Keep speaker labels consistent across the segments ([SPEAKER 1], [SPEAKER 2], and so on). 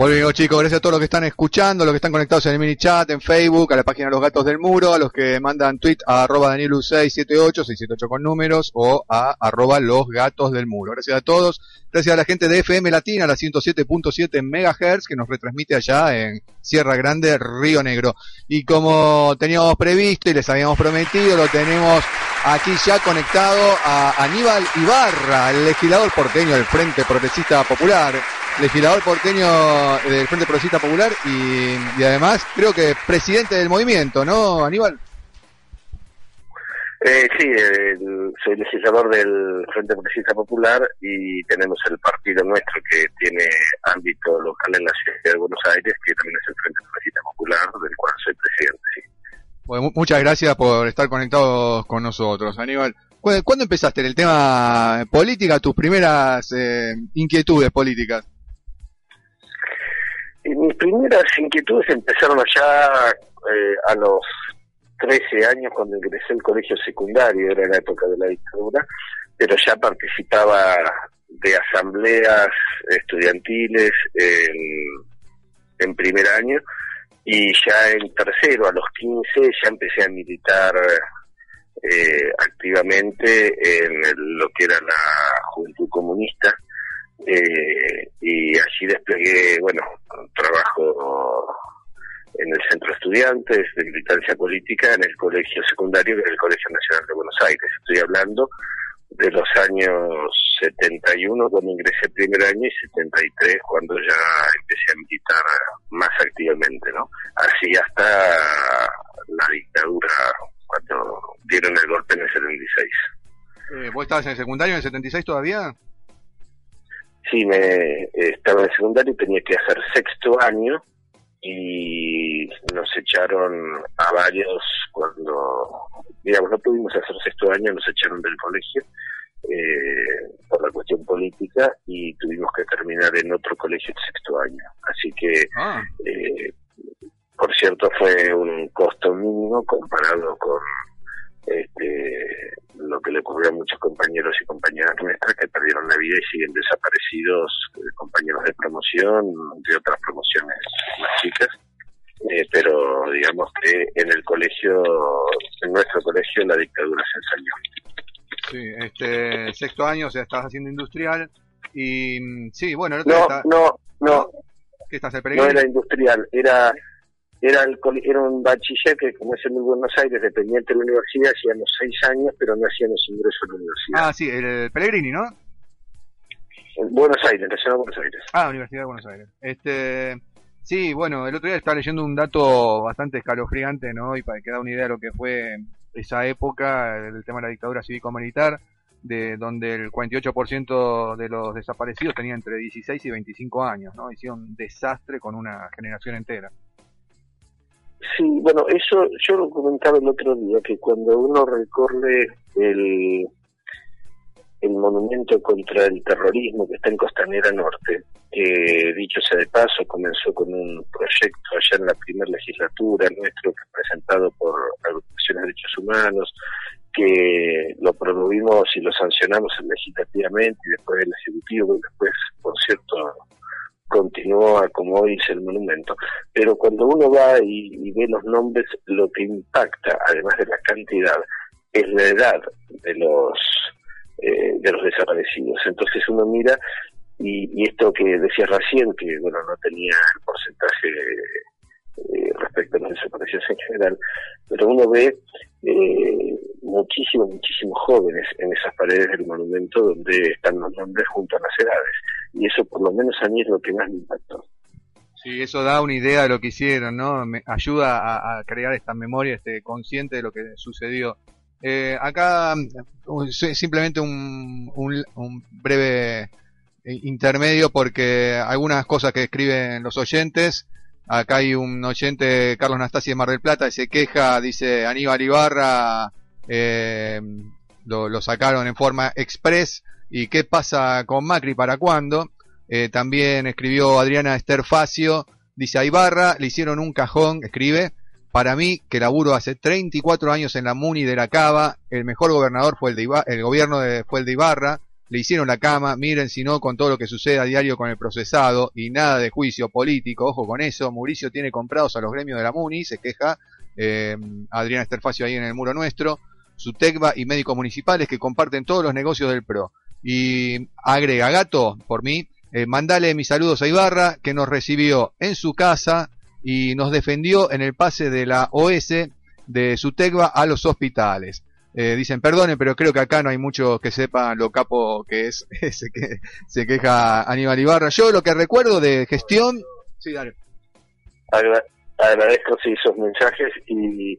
[SPEAKER 1] Volvemos chicos, gracias a todos los que están escuchando, los que están conectados en el mini chat, en Facebook, a la página Los Gatos del Muro, a los que mandan tweet a arroba Danielu678, 678 con números, o a arroba Los Gatos del Muro. Gracias a todos, gracias a la gente de FM Latina, la 107.7 MHz, que nos retransmite allá en Sierra Grande, Río Negro. Y como teníamos previsto y les habíamos prometido, lo tenemos aquí ya conectado a Aníbal Ibarra, el legislador porteño del Frente Progresista Popular legislador porteño del Frente Progresista Popular y, además creo que presidente del movimiento, ¿no, Aníbal?
[SPEAKER 2] Eh, sí, soy legislador del Frente Progresista Popular y tenemos el partido nuestro que tiene ámbito local en la ciudad de Buenos Aires, que también es el Frente Progresista Popular, del cual soy presidente. Sí.
[SPEAKER 1] Bueno, muchas gracias por estar conectados con nosotros, Aníbal. ¿Cuándo empezaste en el tema política, tus primeras eh, inquietudes políticas?
[SPEAKER 2] Mis primeras inquietudes empezaron allá eh, a los 13 años cuando ingresé al colegio secundario, era la época de la dictadura, pero ya participaba de asambleas estudiantiles en, en primer año y ya en tercero, a los 15, ya empecé a militar eh, activamente en lo que era la Juventud Comunista eh, y allí desplegué, bueno, trabajo en el Centro de Estudiantes de Militancia Política en el Colegio Secundario, que es el Colegio Nacional de Buenos Aires. Estoy hablando de los años 71 cuando ingresé el primer año y 73 cuando ya empecé a militar más activamente, ¿no? Así hasta la dictadura cuando dieron el golpe en el 76.
[SPEAKER 1] Eh, ¿Vos estabas en el secundario en el 76 todavía?
[SPEAKER 2] Sí, me estaba en secundario y tenía que hacer sexto año y nos echaron a varios cuando, digamos, no pudimos hacer sexto año, nos echaron del colegio eh, por la cuestión política y tuvimos que terminar en otro colegio de sexto año. Así que, ah. eh, por cierto, fue un costo mínimo comparado con este, lo que le ocurrió a muchos compañeros y compañeras nuestras que perdieron la vida y siguen desaparecidos, eh, compañeros de promoción, de otras promociones más chicas. Eh, pero digamos que en el colegio, en nuestro colegio, la dictadura se ensayó.
[SPEAKER 1] Sí, este sexto año, o sea, estabas haciendo industrial y mm, sí, bueno,
[SPEAKER 2] no, no, no,
[SPEAKER 1] ¿Qué estás, el
[SPEAKER 2] no era industrial, era era, el, era un bachiller que, como es en Buenos Aires, dependiente de la universidad, hacíamos seis años, pero no hacíamos ingreso a la universidad.
[SPEAKER 1] Ah, sí, el Pellegrini, ¿no?
[SPEAKER 2] En Buenos Aires, Nacional de Buenos Aires.
[SPEAKER 1] Ah, Universidad de Buenos Aires. Este, sí, bueno, el otro día estaba leyendo un dato bastante escalofriante, ¿no? Y para que da una idea de lo que fue esa época, el tema de la dictadura cívico-militar, de donde el 48% de los desaparecidos tenían entre 16 y 25 años, ¿no? Hicieron un desastre con una generación entera.
[SPEAKER 2] Sí, bueno, eso yo lo comentaba el otro día, que cuando uno recorre el, el monumento contra el terrorismo que está en Costanera Norte, que dicho sea de paso, comenzó con un proyecto allá en la primera legislatura nuestro, presentado por agrupaciones de derechos humanos, que lo promovimos y lo sancionamos legislativamente y después el Ejecutivo, y después, por cierto, continúa como hoy dice el monumento, pero cuando uno va y, ve los nombres, lo que impacta, además de la cantidad, es la edad de los eh, de los desaparecidos. Entonces uno mira y, esto que decía recién, que bueno no tenía el porcentaje eh, respecto a los desaparecidos en general, pero uno ve eh, muchísimos, muchísimos jóvenes en esas paredes del monumento donde están los nombres junto a las edades. Y eso por lo menos a mí es lo que más me impactó.
[SPEAKER 1] Sí, eso da una idea de lo que hicieron, ¿no? Me ayuda a, crear esta memoria, este consciente de lo que sucedió. Eh, acá simplemente un, un, breve eh, intermedio porque algunas cosas que escriben los oyentes Acá hay un oyente, Carlos Nastasi de Mar del Plata, y se queja, dice Aníbal Ibarra, eh, lo, sacaron en forma express. ¿Y qué pasa con Macri? ¿Para cuándo? Eh, también escribió Adriana Esterfacio, dice a Ibarra, le hicieron un cajón, escribe, para mí, que laburo hace 34 años en la Muni de la Cava, el mejor gobernador fue el de el gobierno de, fue el de Ibarra, le hicieron la cama, miren si no con todo lo que sucede a diario con el procesado y nada de juicio político, ojo con eso, Mauricio tiene comprados a los gremios de la MUNI, se queja eh, Adriana Esterfacio ahí en el muro nuestro, su TECBA y médicos municipales que comparten todos los negocios del PRO. Y agrega, gato, por mí, eh, mandale mis saludos a Ibarra, que nos recibió en su casa y nos defendió en el pase de la OS de su TECBA a los hospitales. Eh, dicen, perdone, pero creo que acá no hay muchos que sepan lo capo que es ese que se queja Aníbal Ibarra. Yo lo que recuerdo de gestión... Sí, dale.
[SPEAKER 2] agradezco sí, esos mensajes y,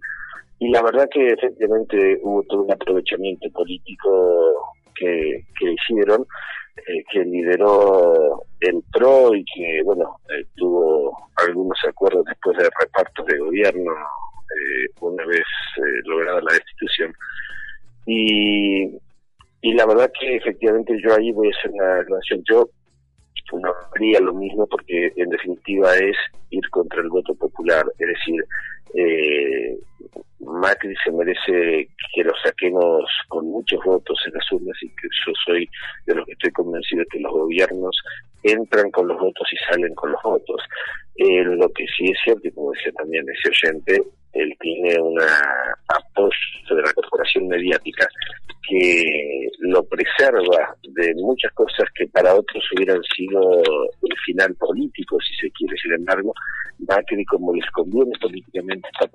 [SPEAKER 2] y la verdad que efectivamente hubo todo un aprovechamiento político que, que hicieron, eh, que lideró el PRO y que, bueno, eh, tuvo algunos acuerdos después de repartos de gobierno eh, una vez lograda la destitución. Y, y la verdad que efectivamente yo ahí voy a hacer una relación. Yo no haría lo mismo porque en definitiva es ir contra el voto popular, es decir, eh, Macri se merece que lo saquemos con muchos votos en las urnas y que yo soy de los que estoy convencido que los gobiernos entran con los votos y salen con los votos. Eh, lo que sí es cierto, y como decía también ese oyente, él tiene una apoyo de la corporación mediática que lo preserva de muchas cosas que para otros hubieran sido el final político, si se quiere. Sin embargo, Macri, como les conviene políticamente, está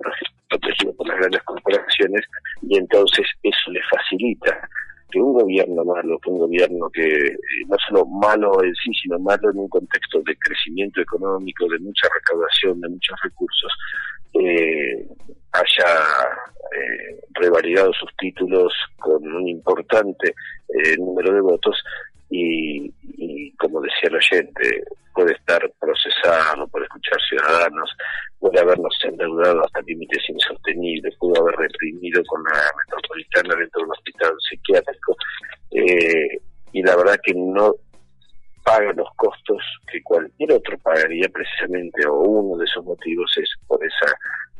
[SPEAKER 2] protegido por las grandes corporaciones y entonces eso le facilita que un gobierno malo, que un gobierno que eh, no solo malo en sí, sino malo en un contexto de crecimiento económico, de mucha recaudación, de muchos recursos, eh, haya eh, revalidado sus títulos con un importante eh, número de votos y, como decía el oyente, puede estar procesado, puede escuchar ciudadanos, puede habernos endeudado hasta límites insostenibles, pudo haber reprimido con la metropolitana dentro de un hospital psiquiátrico eh, y la verdad que no paga los costos que cualquier otro pagaría precisamente o uno de esos motivos es por esa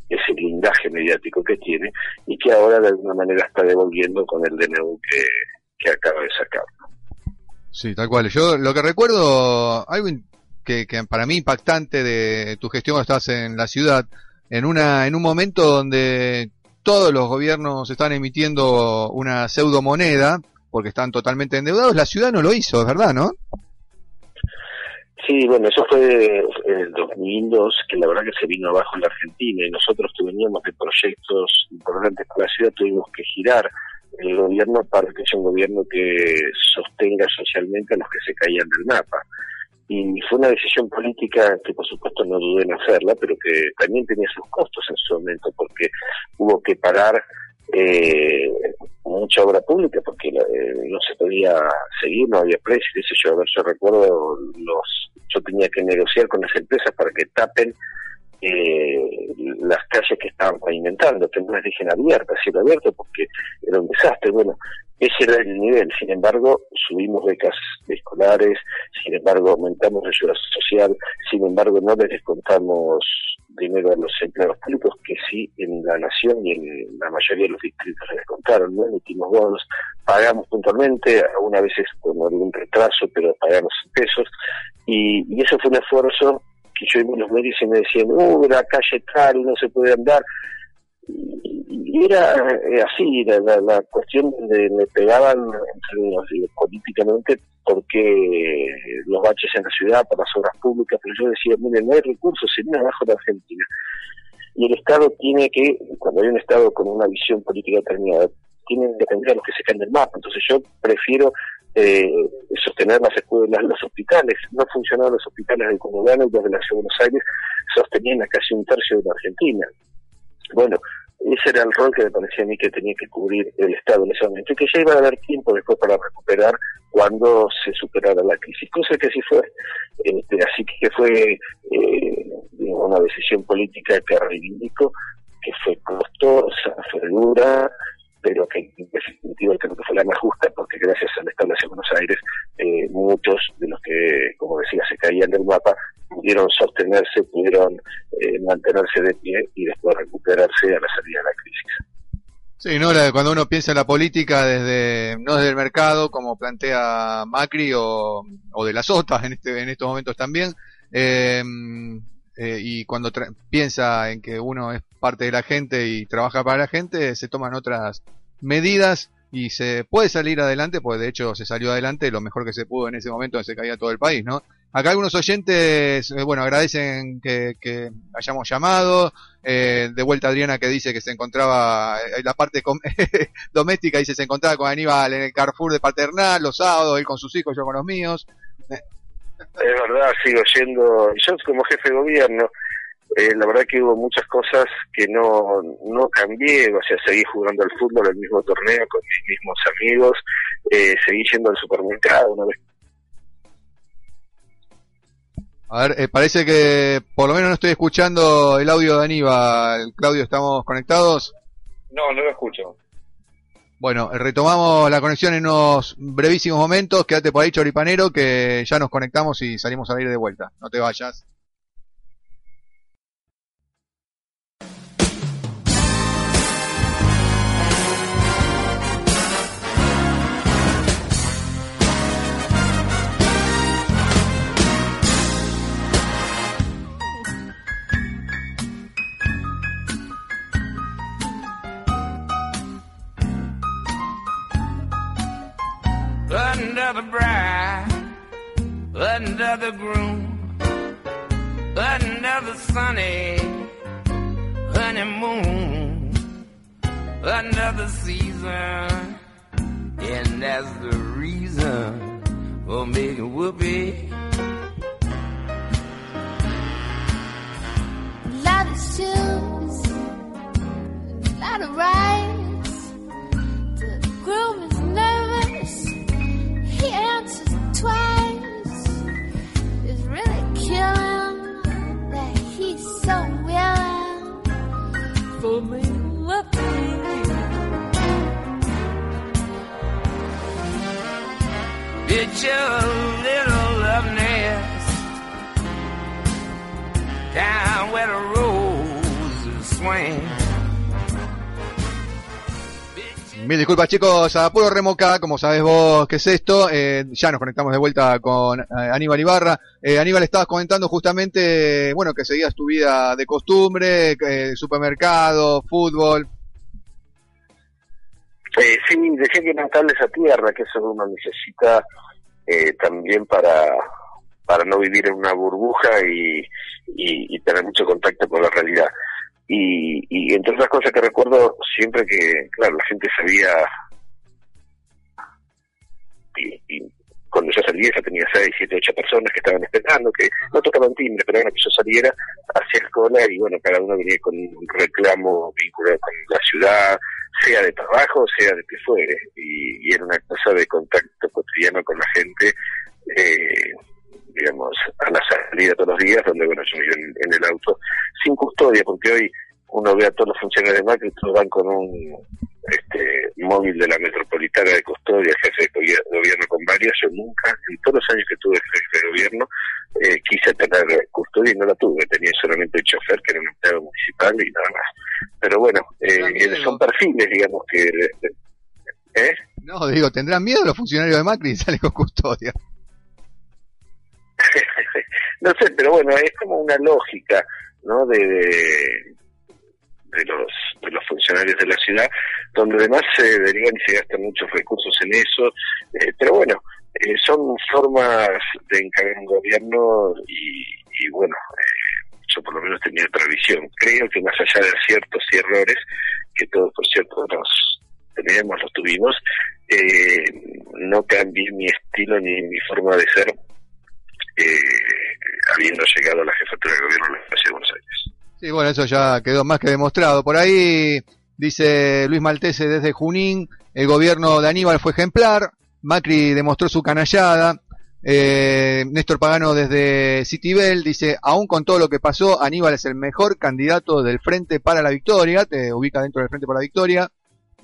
[SPEAKER 2] ese blindaje mediático que tiene y que ahora de alguna manera está devolviendo con el DNU que, que acaba de sacar.
[SPEAKER 1] Sí, tal cual. Yo lo que recuerdo, algo que, que para mí impactante de tu gestión estás en la ciudad, en una en un momento donde todos los gobiernos están emitiendo una pseudo moneda porque están totalmente endeudados, la ciudad no lo hizo, es verdad, ¿no?
[SPEAKER 2] Sí, bueno, eso fue en el 2002, que la verdad que se vino abajo en la Argentina y nosotros veníamos de proyectos importantes para la ciudad, tuvimos que girar el gobierno para que sea un gobierno que sostenga socialmente a los que se caían del mapa. Y fue una decisión política que por supuesto no dudé en hacerla, pero que también tenía sus costos en su momento, porque hubo que parar eh, mucha obra pública porque eh, no se podía seguir, no había precio, qué sé yo. A ver, yo recuerdo, los tenía que negociar con las empresas para que tapen eh, las calles que estaban pavimentando, que no las dejen abiertas, cielo abierto, porque era un desastre. Bueno, ese era el nivel. Sin embargo, subimos becas escolares, sin embargo, aumentamos la ayuda social, sin embargo, no les descontamos dinero a los empleados públicos, que sí en la nación y en la mayoría de los distritos se descontaron, no emitimos bonos, pagamos puntualmente, algunas veces con algún retraso, pero pagamos pesos, y, y eso fue un esfuerzo que yo iba a los medios y me decían, uh, la calle tal, no se puede andar, y era eh, así, la, la, cuestión de me pegaban entre políticamente porque los baches en la ciudad, por las obras públicas, pero yo decía, miren, no hay recursos, se viene abajo de Argentina. Y el Estado tiene que, cuando hay un Estado con una visión política determinada, tiene que atender a los que se caen del mapa. Entonces yo prefiero eh, sostener las escuelas, los hospitales. No funcionaban los hospitales del Conurbano y los de la Ciudad de Buenos Aires sostenían a casi un tercio de la Argentina. Bueno, ese era el rol que me parecía a mí que tenía que cubrir el Estado en ese momento que ya iba a haber tiempo después para recuperar cuando se superara la crisis, cosa que sí fue. Este, así que fue eh, una decisión política que reivindico, que fue costosa, fue dura, pero que en definitiva creo que fue la más justa porque gracias al Estado de Buenos Aires eh, muchos de los que, como decía, se caían del mapa pudieron sostenerse, pudieron eh, mantenerse de pie y después recuperarse a la salida de la crisis.
[SPEAKER 1] Sí, no, cuando uno piensa en la política desde no desde el mercado, como plantea Macri o, o de las otras en este en estos momentos también, eh, eh, y cuando piensa en que uno es parte de la gente y trabaja para la gente, se toman otras medidas y se puede salir adelante, pues de hecho se salió adelante lo mejor que se pudo en ese momento, se caía todo el país, ¿no? Acá algunos oyentes, eh, bueno, agradecen que, que hayamos llamado, eh, de vuelta Adriana que dice que se encontraba, en la parte doméstica dice se encontraba con Aníbal en el Carrefour de Paternal los sábados, él con sus hijos, yo con los míos.
[SPEAKER 2] Es verdad, sigo yendo, yo como jefe de gobierno, eh, la verdad que hubo muchas cosas que no, no cambié, o sea, seguí jugando al fútbol, el mismo torneo con mis mismos amigos, eh, seguí yendo al supermercado una vez.
[SPEAKER 1] A ver, eh, parece que por lo menos no estoy escuchando el audio de Aníbal. Claudio, ¿estamos conectados?
[SPEAKER 3] No, no lo escucho.
[SPEAKER 1] Bueno, retomamos la conexión en unos brevísimos momentos. Quédate por ahí, Choripanero, que ya nos conectamos y salimos a ir de vuelta. No te vayas. the ground. Chicos, a puro remoca, como sabes vos qué es esto, eh, ya nos conectamos de vuelta con eh, Aníbal Ibarra. Eh, Aníbal, estabas comentando justamente, bueno, que seguías tu vida de costumbre, supermercado, fútbol.
[SPEAKER 2] sí, dejé que no esa tierra, que eso uno necesita también para, para no vivir en una burbuja y, y tener mucho contacto con la realidad. Y, y entre otras cosas que recuerdo siempre que, claro, la gente sabía, y, cuando yo salía ya tenía seis, siete, ocho personas que estaban esperando, que no tocaban timbre, pero que yo saliera hacia el cola y bueno, cada uno venía con un reclamo vinculado con la ciudad, sea de trabajo, sea de que fuere, y, era una cosa de contacto cotidiano con la gente, eh, digamos, a la salida todos los días, donde, bueno, yo iba en, el auto sin custodia, porque hoy uno ve a todos los funcionarios de Macri, todos van con un este, móvil de la metropolitana de custodia, jefe de gobierno con varias. Yo nunca, en todos los años que tuve jefe de gobierno, eh, quise tener custodia y no la tuve. Tenía solamente el chofer, que era un empleado municipal y nada más. Pero bueno, eh, son perfiles, digamos, que...
[SPEAKER 1] ¿eh? No, digo, ¿tendrán miedo los funcionarios de Macri y salen con custodia?
[SPEAKER 2] No sé, pero bueno, es como una lógica, ¿no? De, de, los de los funcionarios de la ciudad, donde además se derivan y se gastan muchos recursos en eso, eh, pero bueno, eh, son formas de encargar un gobierno y, bueno, eh, yo por lo menos tenía otra visión. Creo que más allá de ciertos y errores, que todos por cierto los tenemos, los tuvimos, no cambié mi estilo ni mi forma de ser habiendo llegado a la jefatura de gobierno en la Ciudad de.
[SPEAKER 1] Sí, bueno, eso ya quedó más que demostrado. Por ahí dice Luis Maltese desde Junín, el gobierno de Aníbal fue ejemplar, Macri demostró su canallada, eh, Néstor Pagano desde Citibel dice, aún con todo lo que pasó, Aníbal es el mejor candidato del Frente para la Victoria, te ubica dentro del Frente para la Victoria.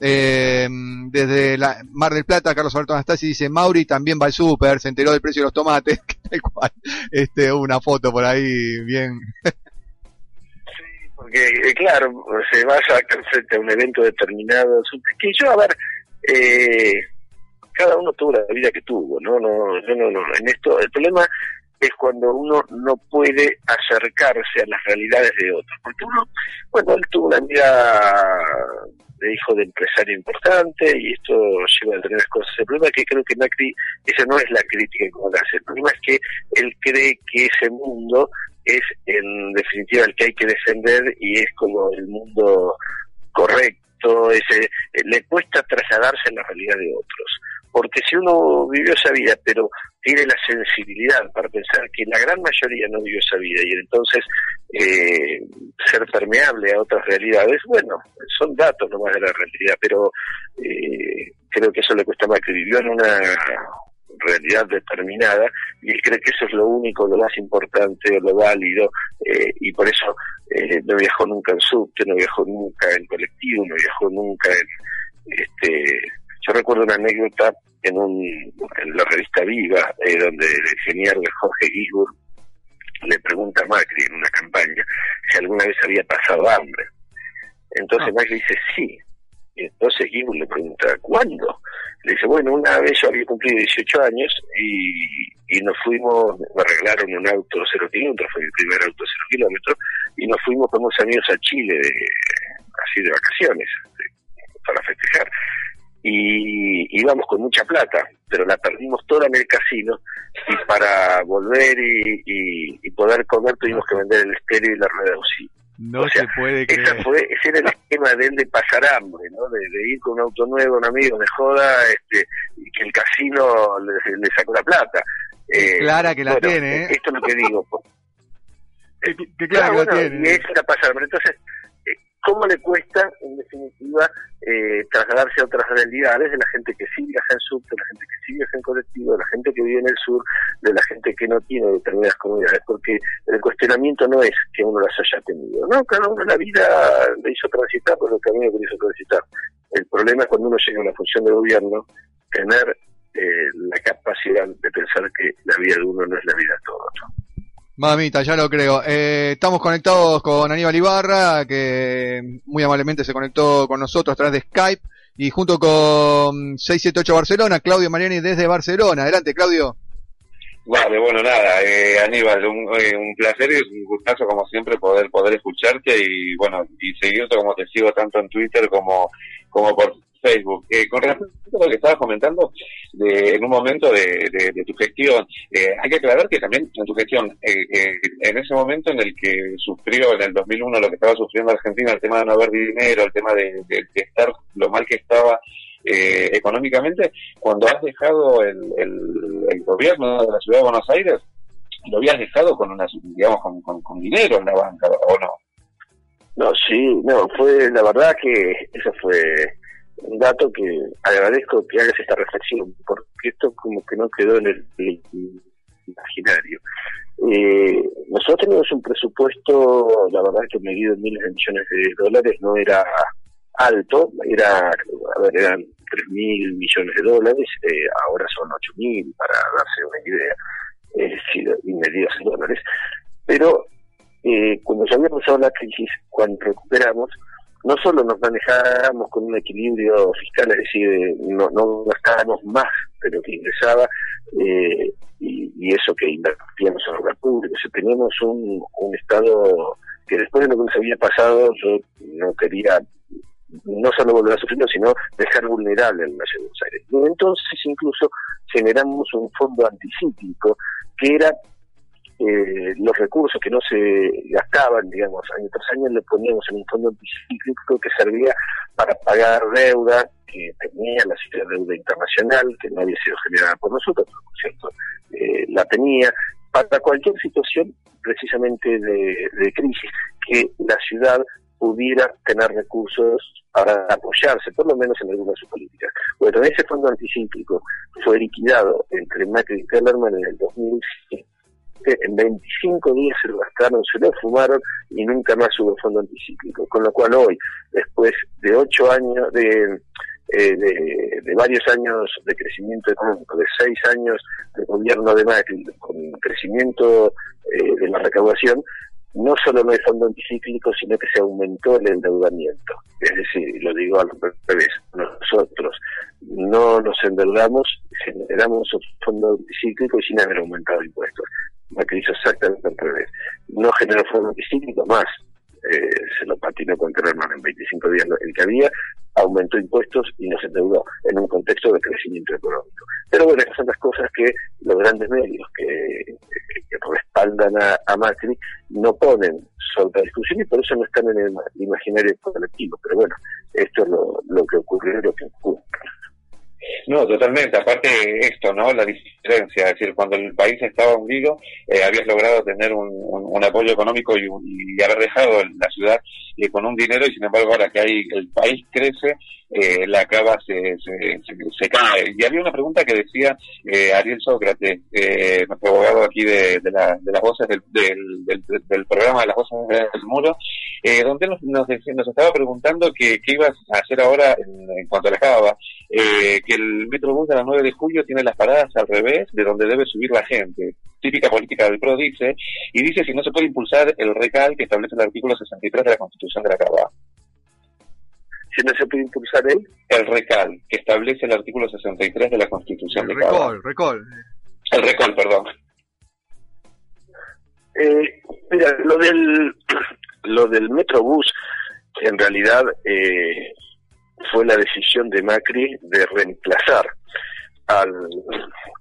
[SPEAKER 1] Eh, desde la Mar del Plata, Carlos Alberto Anastasi dice, Mauri también va al súper, se enteró del precio de los tomates, tal cual, este, una foto por ahí bien.
[SPEAKER 2] sí, porque eh, claro, se va a a un evento determinado. Que yo, a ver, eh, cada uno tuvo la vida que tuvo, ¿no? no, no, no, en esto, el problema es cuando uno no puede acercarse a las realidades de otros. Porque uno, bueno, él tuvo una vida de hijo de empresario importante y esto lleva a determinadas cosas. El problema es que creo que Macri, esa no es la crítica que hace, el problema es que él cree que ese mundo es en definitiva el que hay que defender y es como el mundo correcto, ese, le cuesta trasladarse en la realidad de otros porque si uno vivió esa vida, pero tiene la sensibilidad para pensar que la gran mayoría no vivió esa vida y entonces eh, ser permeable a otras realidades, bueno, son datos nomás de la realidad, pero eh, creo que eso le cuesta más que vivió en una realidad determinada y él cree que eso es lo único, lo más importante, lo válido eh, y por eso no viajó nunca en subte, no viajó nunca en colectivo, no viajó nunca en este yo recuerdo una anécdota en, un, en la revista Viva, eh, donde el ingeniero Jorge Gisburg le pregunta a Macri en una campaña si alguna vez había pasado hambre. Entonces ah. Macri dice sí. Y entonces Gisburg le pregunta, ¿cuándo? Le dice, bueno, una vez yo había cumplido 18 años y, y nos fuimos, me arreglaron un auto cero kilómetros, fue mi primer auto cero kilómetros, y nos fuimos con unos amigos a Chile, de, así de vacaciones, para festejar y íbamos con mucha plata, pero la perdimos toda en el casino y para volver y, y, poder comer tuvimos que vender el estéreo y la rueda de
[SPEAKER 1] No se puede creer.
[SPEAKER 2] Esa fue, ese era el esquema de él de pasar hambre, ¿no? De, ir con un auto nuevo, un amigo de joda, este, y que el casino le, sacó la plata.
[SPEAKER 1] Eh, clara que la tiene, ¿eh?
[SPEAKER 2] Esto es lo que digo.
[SPEAKER 1] que, clara que la tiene.
[SPEAKER 2] Y eso era pasar hambre. Entonces, cómo le cuesta, en definitiva, eh, trasladarse a otras realidades de la gente que sí viaja en sur, de la gente que sí viaja en colectivo, de la gente que vive en el sur, de la gente que no tiene determinadas comunidades, porque el cuestionamiento no es que uno las haya tenido, no, cada uno la vida le hizo transitar por lo que a mí me hizo transitar. El problema es cuando uno llega a una función de gobierno, tener eh, la capacidad de pensar que la vida de uno no es la vida de todo
[SPEAKER 1] Mamita, ya lo creo. Eh, estamos conectados con Aníbal Ibarra, que muy amablemente se conectó con nosotros a través de Skype, y junto con 678 Barcelona, Claudio Mariani desde Barcelona. Adelante, Claudio.
[SPEAKER 3] Vale, bueno, nada, eh, Aníbal, un, eh, placer y un gustazo como siempre poder poder escucharte y bueno, y seguirte como te sigo tanto en Twitter como, como por Facebook. Eh, con respecto a lo que estabas comentando de, en un momento de, tu gestión, eh, hay que aclarar que también en tu gestión, eh, en ese momento en el que sufrió en el 2001 lo que estaba sufriendo Argentina, el tema de no haber dinero, el tema de, estar lo mal que estaba económicamente, cuando has dejado el, gobierno de la ciudad de Buenos Aires, lo habías dejado con una, digamos, con, con dinero en la banca, ¿o no?
[SPEAKER 2] No, sí, no, fue la verdad que eso fue un dato que agradezco que hagas esta reflexión, porque esto como que no quedó en el, imaginario. Eh, nosotros tenemos un presupuesto, la verdad que medido en miles de millones de dólares no era alto, era, a ver, eran 3 mil millones de dólares, eh, ahora son 8 mil, para darse una idea, es medidas en dólares, pero eh, cuando ya había pasado la crisis, cuando recuperamos, no solo nos manejábamos con un equilibrio fiscal, es decir, no, no gastábamos más de lo que ingresaba eh, y, eso que invertíamos en obra pública. O teníamos un, un Estado que después de lo que nos había pasado yo no quería no solo volver a sufrirlo, sino dejar vulnerable al Nacional de Buenos Aires. Y entonces incluso generamos un fondo anticíclico que era eh, los recursos que no se gastaban, digamos, año tras año, le poníamos en un fondo anticíclico que servía para pagar deuda que tenía la de deuda internacional, que no había sido generada por nosotros, por cierto, eh, la tenía, para cualquier situación precisamente de, crisis, que la ciudad pudiera tener recursos para apoyarse, por lo menos en algunas de sus políticas. Bueno, ese fondo anticíclico fue liquidado entre Macri y Kellerman en el 2007 en 25 días se lo gastaron, se lo fumaron y nunca más hubo fondo anticíclico. Con lo cual hoy, después de ocho años, de, eh, de, varios años de crecimiento económico, de seis años de gobierno de Macri, con crecimiento eh, de la recaudación, no solo no hay fondo anticíclico, sino que se aumentó el endeudamiento. Es decir, lo digo al revés, nosotros no nos endeudamos, generamos otro fondo anticíclico y sin haber aumentado impuestos. Macri hizo exactamente al revés. No generó fondo anticíclico más, eh, se lo patinó con Kerman en 25 días el que había, aumentó impuestos y nos endeudó en un contexto de crecimiento económico. Pero bueno, estas son las cosas que los grandes medios que, respaldan a, Macri no ponen sobre la discusión y por eso no están en el imaginario colectivo. Pero bueno, esto es lo, lo que ocurrió y lo que ocurre.
[SPEAKER 3] No, totalmente. Aparte esto, ¿no? La diferencia, es decir, cuando el país estaba hundido, eh, habías logrado tener un, un, apoyo económico y, haber dejado la ciudad eh, con un dinero y sin embargo ahora que hay, el país crece, eh, la cava se, se, cae. Y había una pregunta que decía eh, Ariel Sócrates, eh, nuestro abogado aquí de, de, la, de las voces del, del, del, programa de las voces del muro, donde nos, nos, nos, estaba preguntando qué ibas a hacer ahora en, cuanto a la cava, eh, que el Metrobús de la 9 de julio tiene las paradas al revés de donde debe subir la gente. Típica política del PRO dice, y dice si no se puede impulsar el recal que establece el artículo 63 de la Constitución de la cava
[SPEAKER 2] si no se puede impulsar él.
[SPEAKER 3] El RECAL, que establece el artículo 63 de la Constitución
[SPEAKER 1] el de recol, recol.
[SPEAKER 3] El RECOL, perdón.
[SPEAKER 2] Eh, mira, lo del, lo del Metrobús, en realidad eh, fue la decisión de Macri de reemplazar al,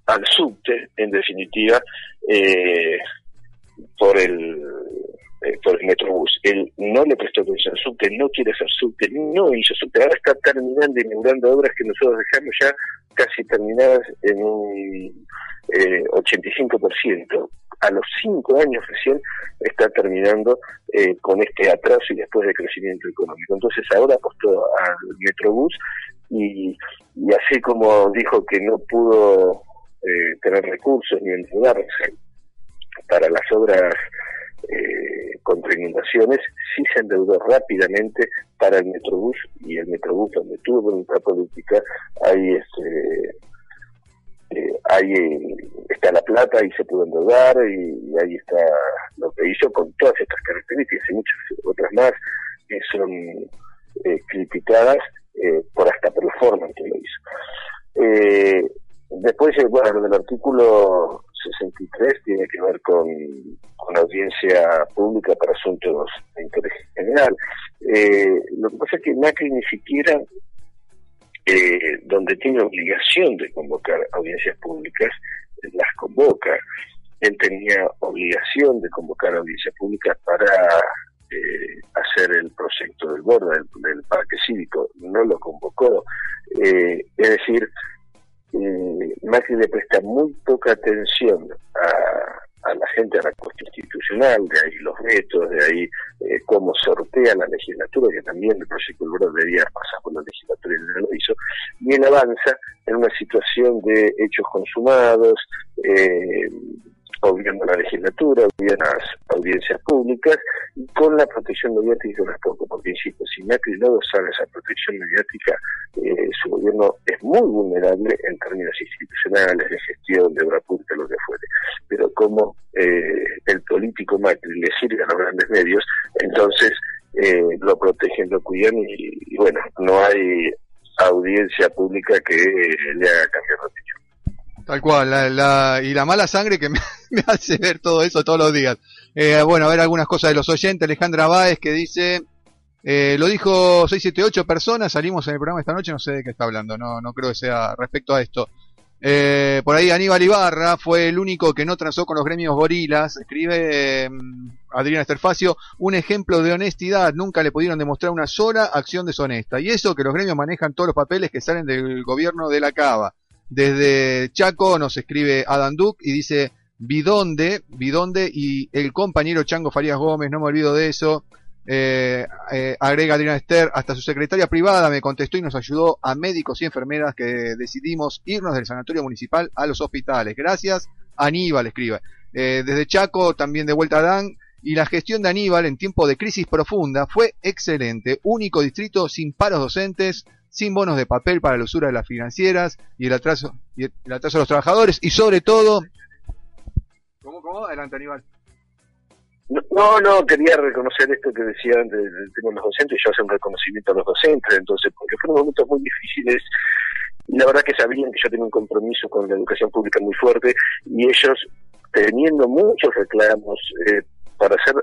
[SPEAKER 2] al subte, en definitiva, eh, por el eh, por el Metrobús. Él no le prestó atención al subte, no quiere hacer subte, no hizo subte. Ahora está terminando y inaugurando obras que nosotros dejamos ya casi terminadas en un eh, 85%. A los cinco años recién está terminando eh, con este atraso y después de crecimiento económico. Entonces ahora apostó al Metrobús y, así como dijo que no pudo eh, tener recursos ni endeudarse para las obras eh, contra inundaciones, sí se endeudó rápidamente para el Metrobús y el Metrobús donde tuvo voluntad política, ahí este, eh, ahí está la plata y se pudo endeudar y, ahí está lo que hizo con todas estas características y muchas otras más que son eh, criticadas eh, por hasta performance que lo hizo. Eh, después, bueno, lo del artículo 63 tiene que ver con, audiencia pública para asuntos de interés general. Eh, lo que pasa es que Macri ni siquiera, eh, donde tiene obligación de convocar audiencias públicas, las convoca. Él tenía obligación de convocar audiencias públicas para eh, hacer el proyecto del borde del, parque cívico, no lo convocó. es decir, Macri le presta muy poca atención a, la gente, a la constitucional, de ahí los vetos, de ahí eh, cómo sortea la legislatura, que también el proyecto del debía pasar por la legislatura y no lo hizo, y él avanza en una situación de hechos consumados, eh, obviando la legislatura, obviando las audiencias públicas, y con la protección mediática poco, porque insisto, si Macri no sabe esa protección mediática, eh, su gobierno es muy vulnerable en términos institucionales, de gestión, de obra pública, lo que fuere. Pero como eh, el político Macri le sirve a los grandes medios, entonces eh, lo protegen, lo cuidan y, bueno, no hay audiencia pública que le haga cambiar de opinión.
[SPEAKER 1] Tal cual, la, y la mala sangre que me, hace ver todo eso todos los días. Eh, bueno, a ver algunas cosas de los oyentes. Alejandra Báez que dice, eh, lo dijo 678 personas, salimos en el programa esta noche, no sé de qué está hablando, no, no creo que sea respecto a esto. Eh, por ahí Aníbal Ibarra fue el único que no trazó con los gremios gorilas. Escribe mm, Adriana Esterfacio, un ejemplo de honestidad. Nunca le pudieron demostrar una sola acción deshonesta. Y eso que los gremios manejan todos los papeles que salen del gobierno de la Cava. Desde Chaco nos escribe Adam Duke y dice Bidonde, Bidonde y el compañero Chango Farías Gómez, no me olvido de eso. Eh, eh, agrega Adriana Esther, hasta su secretaria privada me contestó y nos ayudó a médicos y enfermeras que decidimos irnos del sanatorio municipal a los hospitales. Gracias, Aníbal escribe. Eh, desde Chaco también de vuelta a Dan. Y la gestión de Aníbal en tiempo de crisis profunda fue excelente. Único distrito sin paros docentes, sin bonos de papel para la usura de las financieras y el atraso, y el atraso de los trabajadores y sobre todo... ¿Cómo, cómo? Adelante, Aníbal.
[SPEAKER 2] No, no, quería reconocer esto que decía antes del tema de los docentes, yo hacer un reconocimiento a los docentes, entonces, porque fueron momentos muy difíciles la verdad que sabían que yo tenía un compromiso con la educación pública muy fuerte y ellos, teniendo muchos reclamos, eh, para hacer,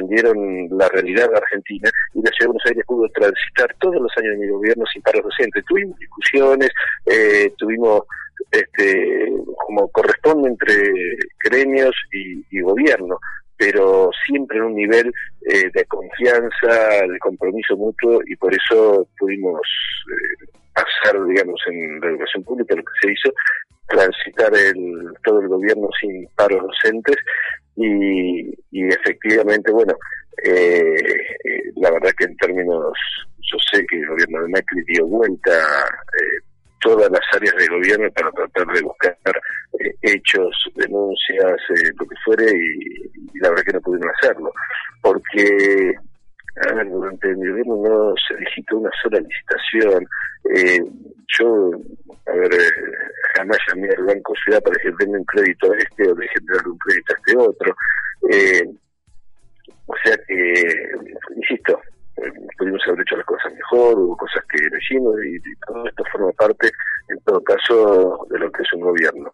[SPEAKER 2] eh, atendieron la realidad de Argentina y la Ciudad de Buenos Aires pudo transitar todos los años de mi gobierno sin paros docentes. Tuvimos discusiones, eh, tuvimos este, como corresponde entre gremios y, gobierno, pero siempre en un nivel eh, de confianza, de compromiso mutuo y por eso pudimos hacer, digamos, en la educación pública lo que se hizo, transitar el, todo el gobierno sin paros docentes y, efectivamente, bueno, eh, la verdad que en términos, yo sé que el gobierno de Macri dio vuelta eh, todas las áreas de gobierno para tratar de buscar eh, hechos, denuncias, lo que fuere, y, la verdad que no pudieron hacerlo, porque a ver, durante mi gobierno no se licitó una sola licitación. yo, a ver, jamás llamé al Banco Ciudad para decir denme un crédito a este o de darle un crédito a este otro. Eh, o sea que, insisto, eh, pudimos haber hecho las cosas mejor, hubo cosas que elegimos y, todo esto forma parte, en todo caso, de lo que es un gobierno.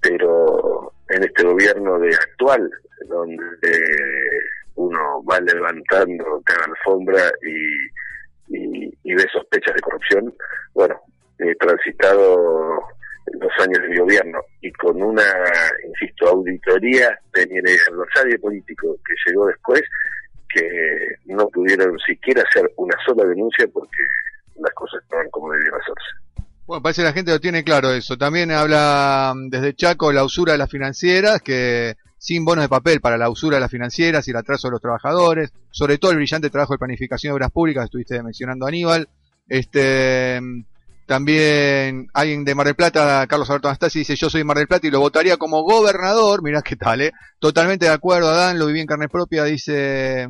[SPEAKER 2] Pero en este gobierno de actual, donde uno va levantando cada alfombra y, y, ve sospechas de corrupción, bueno, he transitado los años de gobierno y con una, insisto, auditoría de mi adversario político que llegó después, que no pudieron siquiera hacer una sola denuncia porque las cosas estaban como debían hacerse.
[SPEAKER 1] Bueno, parece que la gente lo tiene claro eso. También habla mm, desde Chaco la usura de las financieras, que sin bonos de papel para la usura de las financieras y el atraso de los trabajadores, sobre todo el brillante trabajo de planificación de obras públicas, estuviste mencionando Aníbal. Este, también alguien de Mar del Plata, Carlos Alberto Anastasi, dice yo soy Mar del Plata y lo votaría como gobernador. Mirá qué tal, ¿eh? Totalmente de acuerdo, Adán, lo viví en carne propia, dice...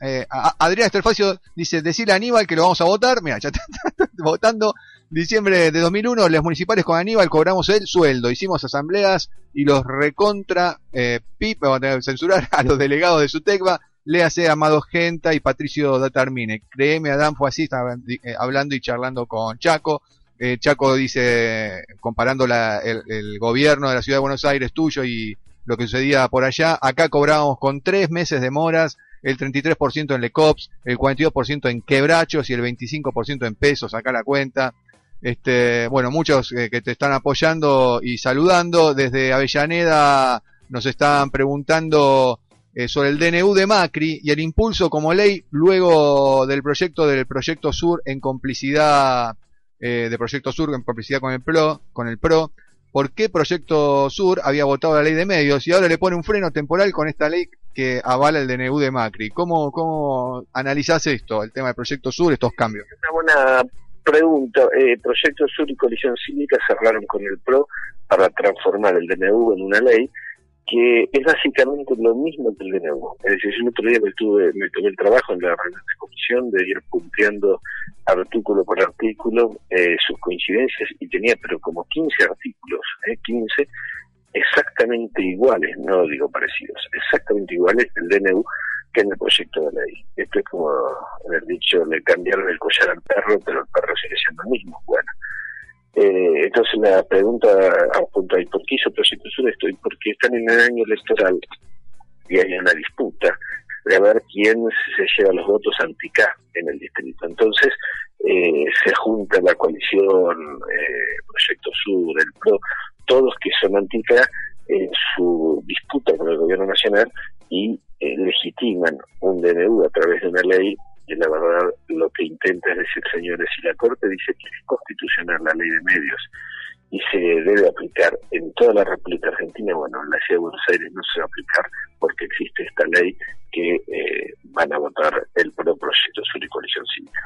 [SPEAKER 1] Eh, Adrián Esterfacio dice, decirle a Aníbal que lo vamos a votar. Mira, ya está, votando. Diciembre de 2001, los municipales con Aníbal cobramos el sueldo. Hicimos asambleas y los recontra eh, PIP, vamos a censurar a los delegados de su tecba. Léase Amado Genta y Patricio Datarmine. Créeme, Adán fue así, estaba eh, hablando y charlando con Chaco. Eh, Chaco dice, comparando el, gobierno de la ciudad de Buenos Aires tuyo y lo que sucedía por allá, acá cobrábamos con tres meses de moras, el 33% en Lecops, el 42% en quebrachos y el 25% en pesos, acá la cuenta. Este, bueno, muchos eh, que te están apoyando y saludando. Desde Avellaneda nos están preguntando eh, sobre el DNU de Macri y el impulso como ley luego del proyecto del Proyecto Sur en complicidad eh, de Proyecto Sur en publicidad con el PRO, con el PRO, por qué Proyecto Sur había votado la ley de medios y ahora le pone un freno temporal con esta ley que avala el DNU de Macri. ¿Cómo, cómo analizás esto, el tema de Proyecto Sur, estos cambios?
[SPEAKER 2] Una pregunta. Eh, Proyecto Sur y Coalición Cívica cerraron con el PRO para transformar el DNU en una ley que es básicamente lo mismo que el DNU. Es decir, yo el otro día me, tuve, me tomé el trabajo en la reunión de comisión de ir punteando artículo por artículo eh, sus coincidencias y tenía pero como 15 artículos, eh, 15 exactamente iguales, no digo parecidos, exactamente iguales el DNU que en el proyecto de ley. Esto es como haber dicho, le cambiaron el collar al perro, pero el perro sigue siendo el mismo. Bueno, eh, entonces la pregunta apunta ahí, ¿por qué hizo Proyecto Sur esto? Porque están en el año electoral y hay una disputa de ver quién se lleva los votos anti-K en el distrito. Entonces eh, se junta la coalición eh, Proyecto Sur, el PRO, todos que son anti-K en su disputa con el gobierno nacional y legitiman un DNU a través de una ley que la verdad lo que intenta es decir, señores, si la Corte dice que es constitucional la ley de medios y se debe aplicar en toda la República Argentina, bueno, en la Ciudad de Buenos Aires no se va a aplicar porque existe esta ley que eh, van a votar el pro proyecto sur y coalición cívica.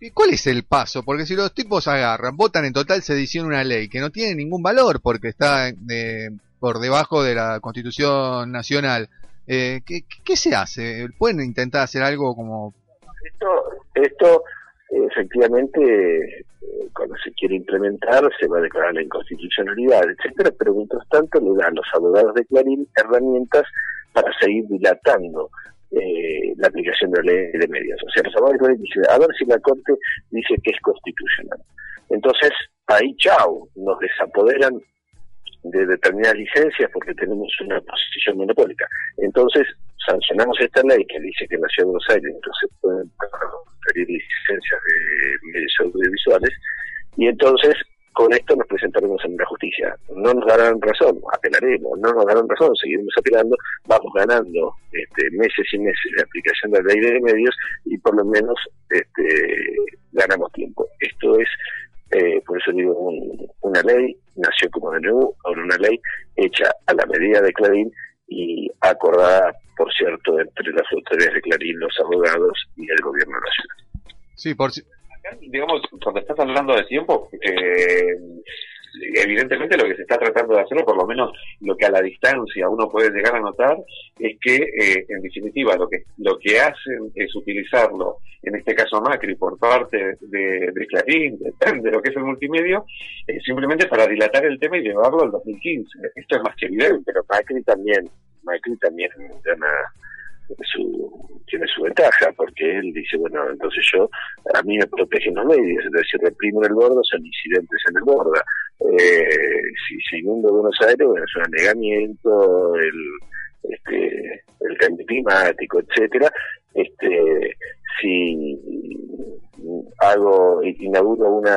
[SPEAKER 1] ¿Y cuál es el paso? Porque si los tipos agarran, votan en total sedición una ley que no tiene ningún valor porque está eh, por debajo de la Constitución Nacional, eh, ¿qué, ¿qué, se hace? ¿Pueden intentar hacer algo como
[SPEAKER 2] esto, esto efectivamente, eh, cuando se quiere implementar, se va a declarar la inconstitucionalidad, etcétera, pero mientras tanto le dan los abogados de Clarín herramientas para seguir dilatando eh, la aplicación de la ley de medios. O sea, los abogados dicen, a ver si la Corte dice que es constitucional. Entonces, ahí, chao, nos desapoderan de determinadas licencias porque tenemos una posición monopólica. Entonces, sancionamos esta ley que dice que en la Ciudad de Buenos Aires se pueden pedir licencias de medios audiovisuales y entonces con esto nos presentaremos en la justicia. No nos darán razón, apelaremos, no nos darán razón, seguiremos apelando, vamos ganando este, meses y meses de aplicación de la ley de medios y por lo menos este, ganamos tiempo. Esto es, eh, por eso digo, una ley, nació como de nuevo, una ley hecha a la medida de Clarín y acordada, por cierto, entre las autoridades de Clarín, los abogados y el gobierno nacional.
[SPEAKER 1] Sí, por,
[SPEAKER 3] digamos, cuando estás hablando de tiempo, eh, evidentemente lo que se está tratando de hacer, por lo menos lo que a la distancia uno puede llegar a notar, es que, eh, en definitiva, lo que lo que hacen es utilizarlo, en este caso Macri, por parte de, de Clarín, de, lo que es el multimedio, eh, simplemente para dilatar el tema y llevarlo al 2015. Esto es más que evidente.
[SPEAKER 2] Pero Macri también, Macri también gana su, tiene su ventaja, porque él dice, bueno, entonces yo, a mí me protegen los medios, entonces si reprimo el bordo son incidentes en el borda. Eh, si se inunda Buenos Aires, bueno, es un anegamiento, el, este, el cambio climático, etcétera. Este, si hago, inauguro una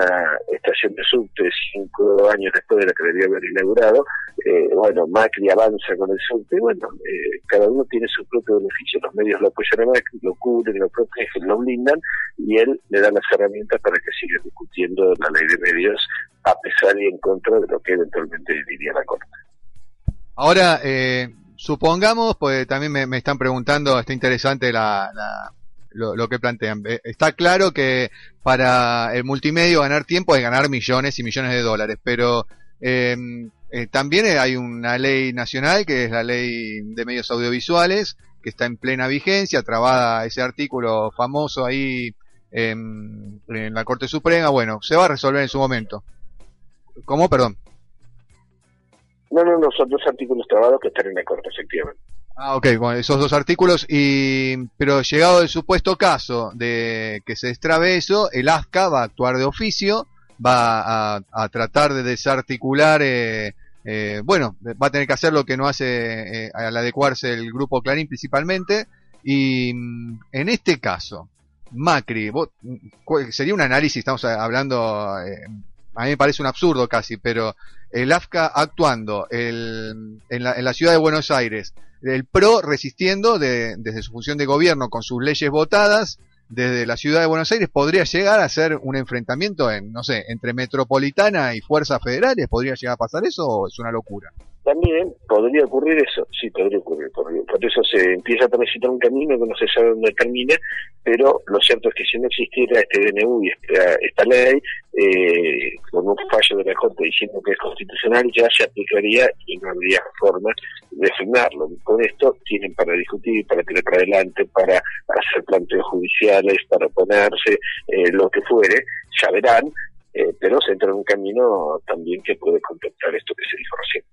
[SPEAKER 2] estación de subte cinco años después de la que debería haber inaugurado, eh, bueno, Macri avanza con el subte, bueno, eh, cada uno tiene su propio beneficio, los medios lo apoyan a Macri, lo cubren, lo protegen, lo blindan, y él le da las herramientas para que siga discutiendo la ley de medios a pesar y en contra de lo que eventualmente diría la Corte.
[SPEAKER 1] Ahora, eh, supongamos, pues también me, están preguntando, está interesante la lo, que plantean. Eh, está claro que para el multimedio ganar tiempo es ganar millones y millones de dólares, pero em, eh, también hay una ley nacional que es la ley de medios audiovisuales que está en plena vigencia, trabada ese artículo famoso ahí en la Corte Suprema. Bueno, se va a resolver en su momento. ¿Cómo? Perdón.
[SPEAKER 2] No, no, no, son dos artículos trabados que están en la Corte, efectivamente.
[SPEAKER 1] Ah, ok, bueno, esos dos artículos, y pero llegado el supuesto caso de que se extrabe eso, el ASCA va a actuar de oficio, va a, tratar de desarticular, eh, eh, bueno, va a tener que hacer lo que no hace eh, al adecuarse el grupo Clarín principalmente, y mm, en este caso, Macri, sería un análisis, estamos hablando, a mí me parece un absurdo casi, pero el AFCA actuando en, la, en la ciudad de Buenos Aires, el PRO resistiendo desde su función de gobierno con sus leyes votadas desde la ciudad de Buenos Aires podría llegar a ser un enfrentamiento en, no sé, entre metropolitana y fuerzas federales, ¿podría llegar a pasar eso o es una locura?
[SPEAKER 2] También podría ocurrir eso, sí, podría ocurrir. Por, eso se empieza a transitar un camino que no se sabe dónde termina, pero lo cierto es que si no existiera este DNU y esta, ley, eh, con un fallo de la Corte diciendo que es constitucional, ya se aplicaría y no habría forma de frenarlo. Con esto tienen para discutir, para tirar para adelante, para hacer planteos judiciales, para oponerse, eh, lo que fuere, ya verán, eh, pero se entra en un camino también que puede contemplar esto que se dijo recién.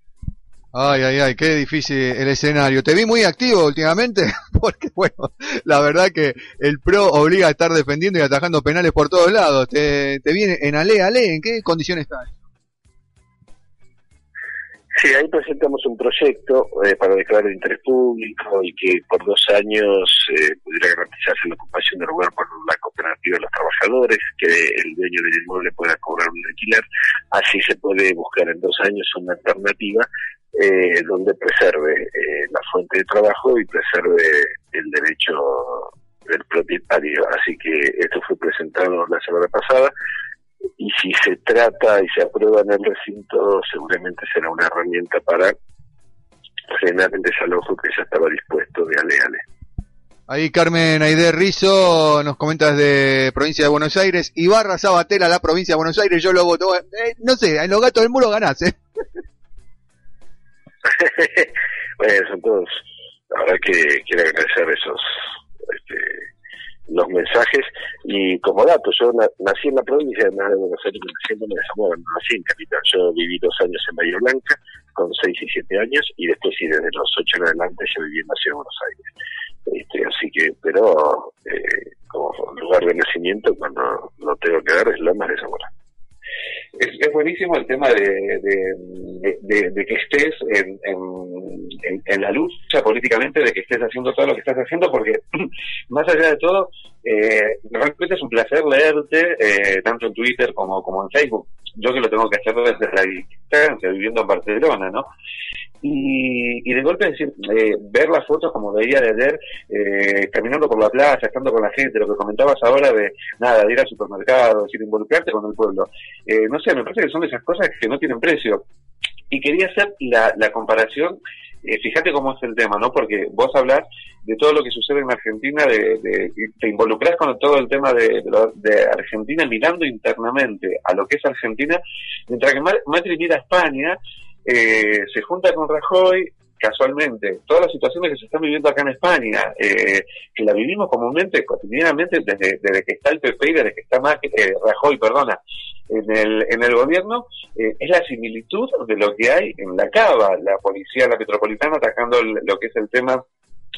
[SPEAKER 1] Ay, ay, ay, qué difícil el escenario. Te vi muy activo últimamente, porque bueno, la verdad que el PRO obliga a estar defendiendo y atajando penales por todos lados. Te, te viene en ale, ale, ¿en qué condiciones estás?
[SPEAKER 2] Sí, ahí presentamos un proyecto eh, para declarar de interés público y que por dos años eh, pudiera garantizarse la ocupación del lugar por la cooperativa de los trabajadores, que el dueño del inmueble pueda cobrar un alquiler. Así se puede buscar en dos años una alternativa eh, donde preserve la fuente de trabajo y preserve el derecho del propietario. Así que esto fue presentado la semana pasada y si se trata y se aprueba en el recinto, seguramente será una herramienta para frenar el desalojo que ya estaba dispuesto de Ale Ale.
[SPEAKER 1] Ahí Carmen Aide Rizo nos comenta desde provincia de Buenos Aires. Ibarra Sabatella, la provincia de Buenos Aires, yo lo voto. Eh, no sé, en los gatos del muro ganás, ¿eh?
[SPEAKER 2] bueno. La verdad que quiero agradecer esos este, los mensajes y como dato, yo nací en la provincia de Buenos Aires, nací en nací en Capital, yo viví dos años en Bahía Blanca, con 6 y 7 años y después sí desde los 8 en adelante yo viví en la Ciudad de Buenos Aires. Este, así que, pero eh, como lugar de nacimiento cuando lo tengo que ver es Lomas de Zamora
[SPEAKER 3] es, es buenísimo el tema de, que estés en, la lucha políticamente, de que estés haciendo todo lo que estás haciendo, porque más allá de todo, eh, realmente es un placer leerte, eh, tanto en Twitter como, como en Facebook. Yo que lo tengo que hacer desde la distancia, viviendo en Barcelona, ¿no? Y, y de golpe decir, eh, ver las fotos como veía de ayer, eh, caminando por la plaza, estando con la gente, lo que comentabas ahora de nada, de ir al supermercado, decir, involucrarte con el pueblo. Eh, no sé, me parece que son esas cosas que no tienen precio. Y quería hacer la, la comparación, eh, fíjate cómo es el tema, ¿no? Porque vos hablas de todo lo que sucede en Argentina, de, de te involucras con todo el tema de, Argentina mirando internamente a lo que es Argentina, mientras que Macri mira a España eh, se junta con Rajoy, casualmente, todas las situaciones que se están viviendo acá en España, eh, que la vivimos comúnmente, cotidianamente, desde, que está el PP y desde que está eh, Rajoy, perdona, en el, en el gobierno, eh, es la similitud de lo que hay en la Cava, la policía, la metropolitana atacando lo que es el tema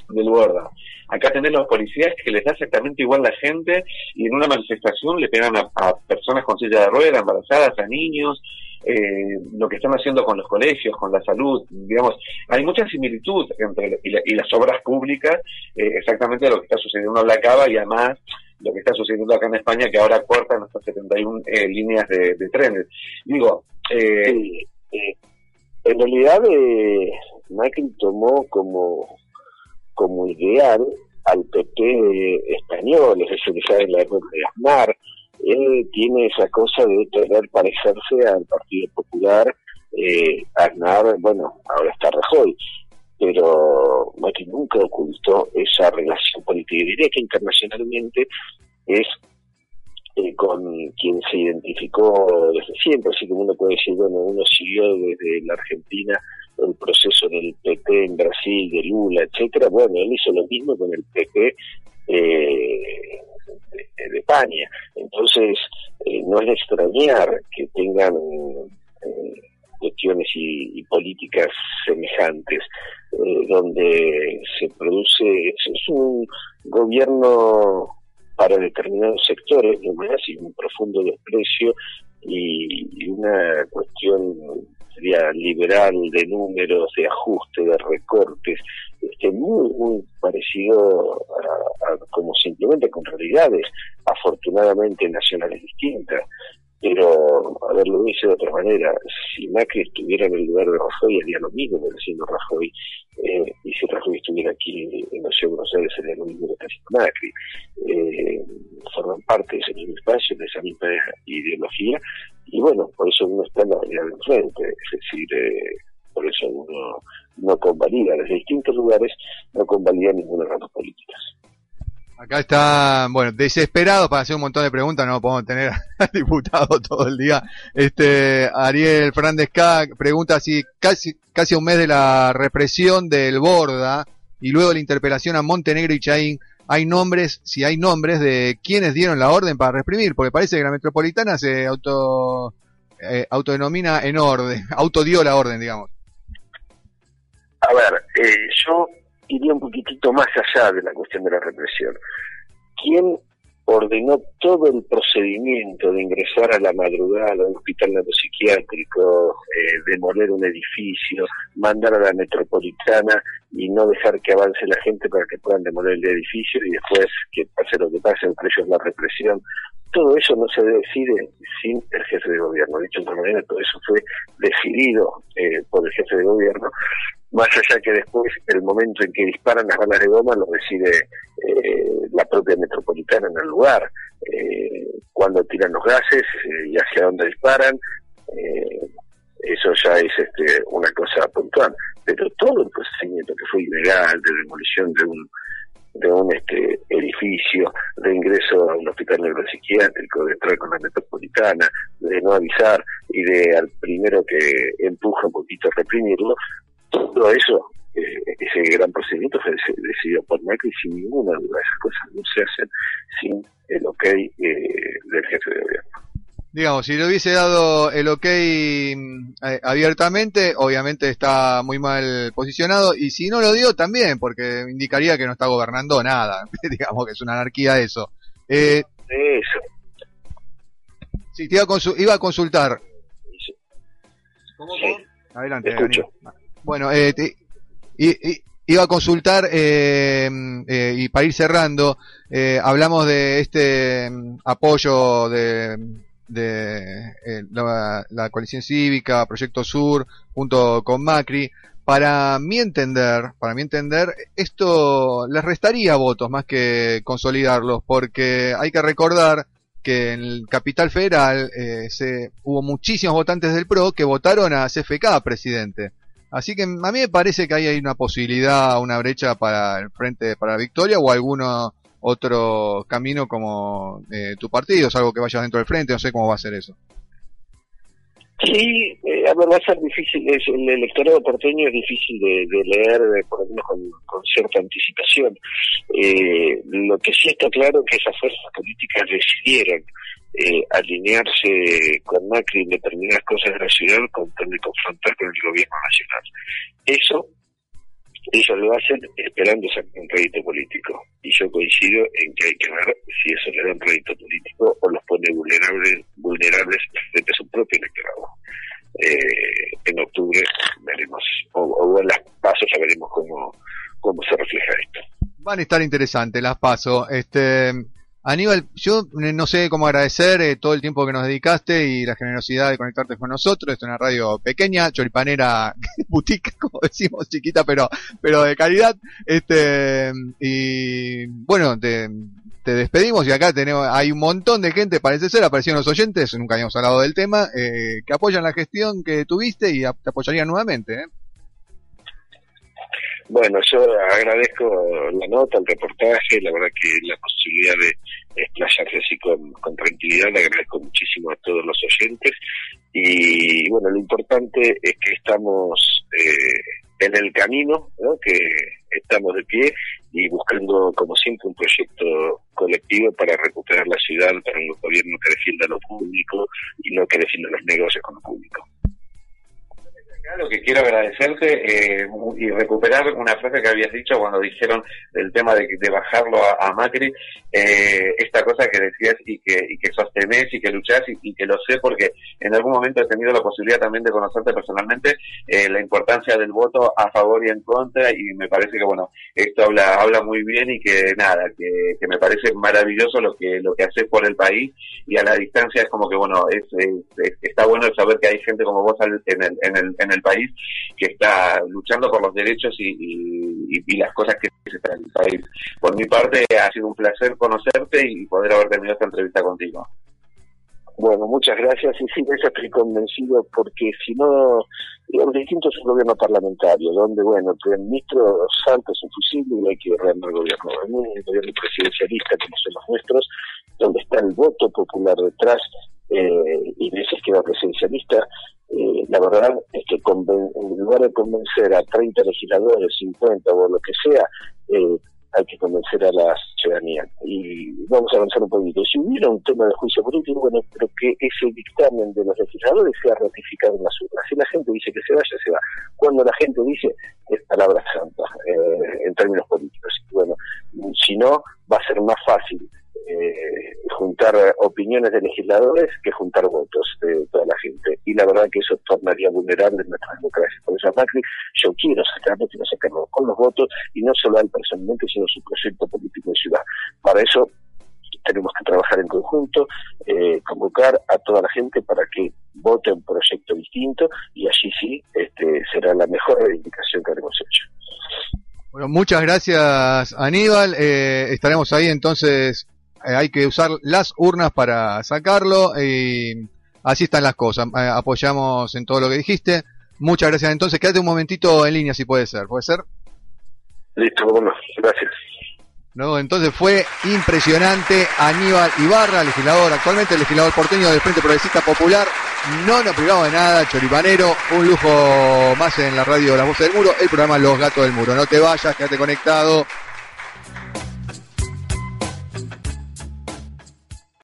[SPEAKER 3] del Borda. Acá tenés los policías que les da exactamente igual la gente y en una manifestación le pegan a, a personas con silla de ruedas, embarazadas, a niños, eh, lo que están haciendo con los colegios, con la salud, digamos, hay mucha similitud entre y, las obras públicas, eh, exactamente lo que está sucediendo en la Cava y además lo que está sucediendo acá en España, que ahora cortan hasta 71 eh, líneas de, trenes. Digo,
[SPEAKER 2] eh, en realidad Macri tomó como, como ideal al PP español, es decir, en la época de Aznar, él tiene esa cosa de tener parecerse al Partido Popular, eh, Aznar, bueno, ahora está Rajoy, pero Macri nunca ocultó esa relación política. Diría que internacionalmente es eh, con quien se identificó desde siempre, así como uno puede decir, bueno, uno siguió desde la Argentina el proceso del PP en Brasil, de Lula, etcétera, bueno, él hizo lo mismo con el PP eh, de, España. Entonces, eh, no es de extrañar que tengan eh, cuestiones y, políticas semejantes, eh, donde se produce, es un gobierno para determinados sectores, y un profundo desprecio y una cuestión sería liberal de números, de ajuste, de recortes, este, muy, muy parecido a, como simplemente con realidades afortunadamente nacionales distintas. Pero, a ver, lo dice de otra manera, si Macri estuviera en el lugar de Rajoy, haría lo mismo que diciendo Rajoy, eh, y si Rajoy estuviera aquí en la ciudad de Buenos lo mismo que está haciendo Macri. Eh, forman parte de ese mismo espacio, de esa misma ideología, y bueno, por eso uno está en la realidad de enfrente, es decir, eh, por eso uno no convalida desde distintos lugares, no convalida ninguna de las políticas.
[SPEAKER 1] Acá está, bueno, desesperado para hacer un montón de preguntas, no podemos tener al diputado todo el día. Este, Ariel Fernández K pregunta si casi, casi un mes de la represión del Borda y luego la interpelación a Montenegro y Chaín, hay nombres, si hay nombres de quienes dieron la orden para reprimir, porque parece que la metropolitana se auto, eh, autodenomina en orden, autodió la orden, digamos.
[SPEAKER 2] A ver, eh, yo iría un poquitito más allá de la cuestión de la represión. ¿Quién ordenó todo el procedimiento de ingresar a la madrugada a un hospital neuropsiquiátrico, eh, demoler un edificio, mandar a la metropolitana y no dejar que avance la gente para que puedan demoler el edificio y después que pase lo que pase, entre ellos la represión. Todo eso no se decide sin el jefe de gobierno. Dicho de otra manera, todo eso fue decidido eh, por el jefe de gobierno más allá que después el momento en que disparan las balas de goma lo decide eh, la propia metropolitana en el lugar, eh, cuando tiran los gases eh, y hacia dónde disparan, eso ya es este, una cosa puntual, pero todo el procedimiento que fue ilegal de demolición de un de un este edificio, de ingreso a un hospital neuropsiquiátrico, de entrar con la metropolitana, de no avisar y de al primero que empuja un poquito a reprimirlo, todo eso, eh, ese gran procedimiento fue decidido por Macri sin ninguna duda. Esas cosas no se hacen sin el ok eh, del jefe de gobierno.
[SPEAKER 1] digamos, si le hubiese dado el ok eh, abiertamente, obviamente está muy mal posicionado, y si no lo dio también, porque indicaría que no está gobernando nada, digamos que es una anarquía eso. Eh, eso. Sí, te iba a, iba a consultar.
[SPEAKER 2] ¿Cómo,
[SPEAKER 1] Adelante. Bueno, eh, iba a consultar, eh, eh, y para ir cerrando, eh, hablamos de este mm, apoyo de de eh, la, coalición cívica, Proyecto Sur, junto con Macri. Para mi entender, para mi entender, esto les restaría votos más que consolidarlos, porque hay que recordar que en el Capital Federal eh, se, hubo muchísimos votantes del PRO que votaron a CFK presidente. Así que a mí me parece que ahí hay una posibilidad, una brecha para el Frente para la Victoria o alguno otro camino como eh, tu partido, es algo que vaya dentro del frente, no sé cómo va a ser eso.
[SPEAKER 2] Sí, eh, a ver, va a ser difícil, el electorado porteño es difícil de, leer, por lo menos con, cierta anticipación. Eh, lo que sí está claro es que esas fuerzas políticas decidieron alinearse con Macri en determinadas cosas de la ciudad con de confrontar con el gobierno nacional. Eso ellos lo hacen esperando un rédito político. Y yo coincido en que hay que ver si eso le da un rédito político o los pone vulnerables, vulnerables frente a su propio electorado. Eh, en octubre veremos, o, o, en las pasos ya veremos cómo, cómo se refleja esto.
[SPEAKER 1] Van a estar interesantes las pasos. Este, Aníbal, yo no sé cómo agradecer eh, todo el tiempo que nos dedicaste y la generosidad de conectarte con nosotros. Esto es una radio pequeña, choripanera, boutique, como decimos, chiquita, pero, pero de calidad. Este, y bueno, te, despedimos y acá tenemos, hay un montón de gente, parece ser, aparecieron los oyentes, nunca habíamos hablado del tema, eh, que apoyan la gestión que tuviste y te apoyarían nuevamente. ¿eh?
[SPEAKER 2] Bueno, yo agradezco la nota, el reportaje, la verdad que la posibilidad de así con, tranquilidad, le agradezco muchísimo a todos los oyentes. Y bueno, lo importante es que estamos eh, en el camino, que estamos de pie y buscando como siempre un proyecto colectivo para recuperar la ciudad, para un gobierno que defienda lo público y no que defienda los negocios con lo público
[SPEAKER 3] lo que quiero agradecerte eh, y recuperar una frase que habías dicho cuando dijeron del tema de, bajarlo a, Macri, eh, esta cosa que decías y que, y que sostenés y que luchás y, que lo sé porque en algún momento he tenido la posibilidad también de conocerte personalmente, eh, la importancia del voto a favor y en contra y me parece que bueno, esto habla, habla muy bien y que nada, que, me parece maravilloso lo que, lo que haces por el país y a la distancia es como que bueno, es, está bueno saber que hay gente como vos en el, en el, en el país que está luchando por los derechos y, y, las cosas que necesita el país. Por mi parte, ha sido un placer conocerte y poder haber tenido esta entrevista contigo.
[SPEAKER 2] Bueno, muchas gracias. Y sí, eso estoy convencido porque si no, digamos, distinto es un gobierno parlamentario, donde, bueno, el primer ministro salta es infusible y hay que rearmar el gobierno. En gobierno presidencialista como son los nuestros, donde está el voto popular detrás eh, y de ese esquema presidencialista, eh, la verdad es que en lugar de convencer a 30 legisladores, 50 o lo que sea, eh, hay que convencer a la ciudadanía. Y vamos a avanzar un poquito. Si hubiera un tema de juicio político, bueno, pero que ese dictamen de los legisladores sea ratificado en las urnas. Si la gente dice que se vaya, se va. Cuando la gente dice, es palabra santa eh, en términos políticos. Bueno, si no, va a ser más fácil eh, juntar opiniones de legisladores que juntar votos de toda la gente. Y la verdad que eso tornaría vulnerable nuestra democracia. Por eso Macri yo quiero sacarlo, quiero sacarlo con los votos y no solo a él personalmente, sino su proyecto político de ciudad. Para eso tenemos que trabajar en conjunto, eh, convocar a toda la gente para que vote un proyecto distinto y allí sí este, será la mejor reivindicación que habremos hecho.
[SPEAKER 1] Bueno, muchas gracias Aníbal. Eh, estaremos ahí entonces hay que usar las urnas para sacarlo y así están las cosas. Eh, apoyamos en todo lo que dijiste. Muchas gracias. Entonces, quédate un momentito en línea si puede ser. ¿Puede ser?
[SPEAKER 2] Listo, bueno, gracias.
[SPEAKER 1] No, entonces fue impresionante Aníbal Ibarra, legislador, actualmente legislador porteño del Frente Progresista Popular. No nos privamos de nada, choripanero. Un lujo más en la radio La Voz del Muro, el programa Los Gatos del Muro. No te vayas, quédate conectado.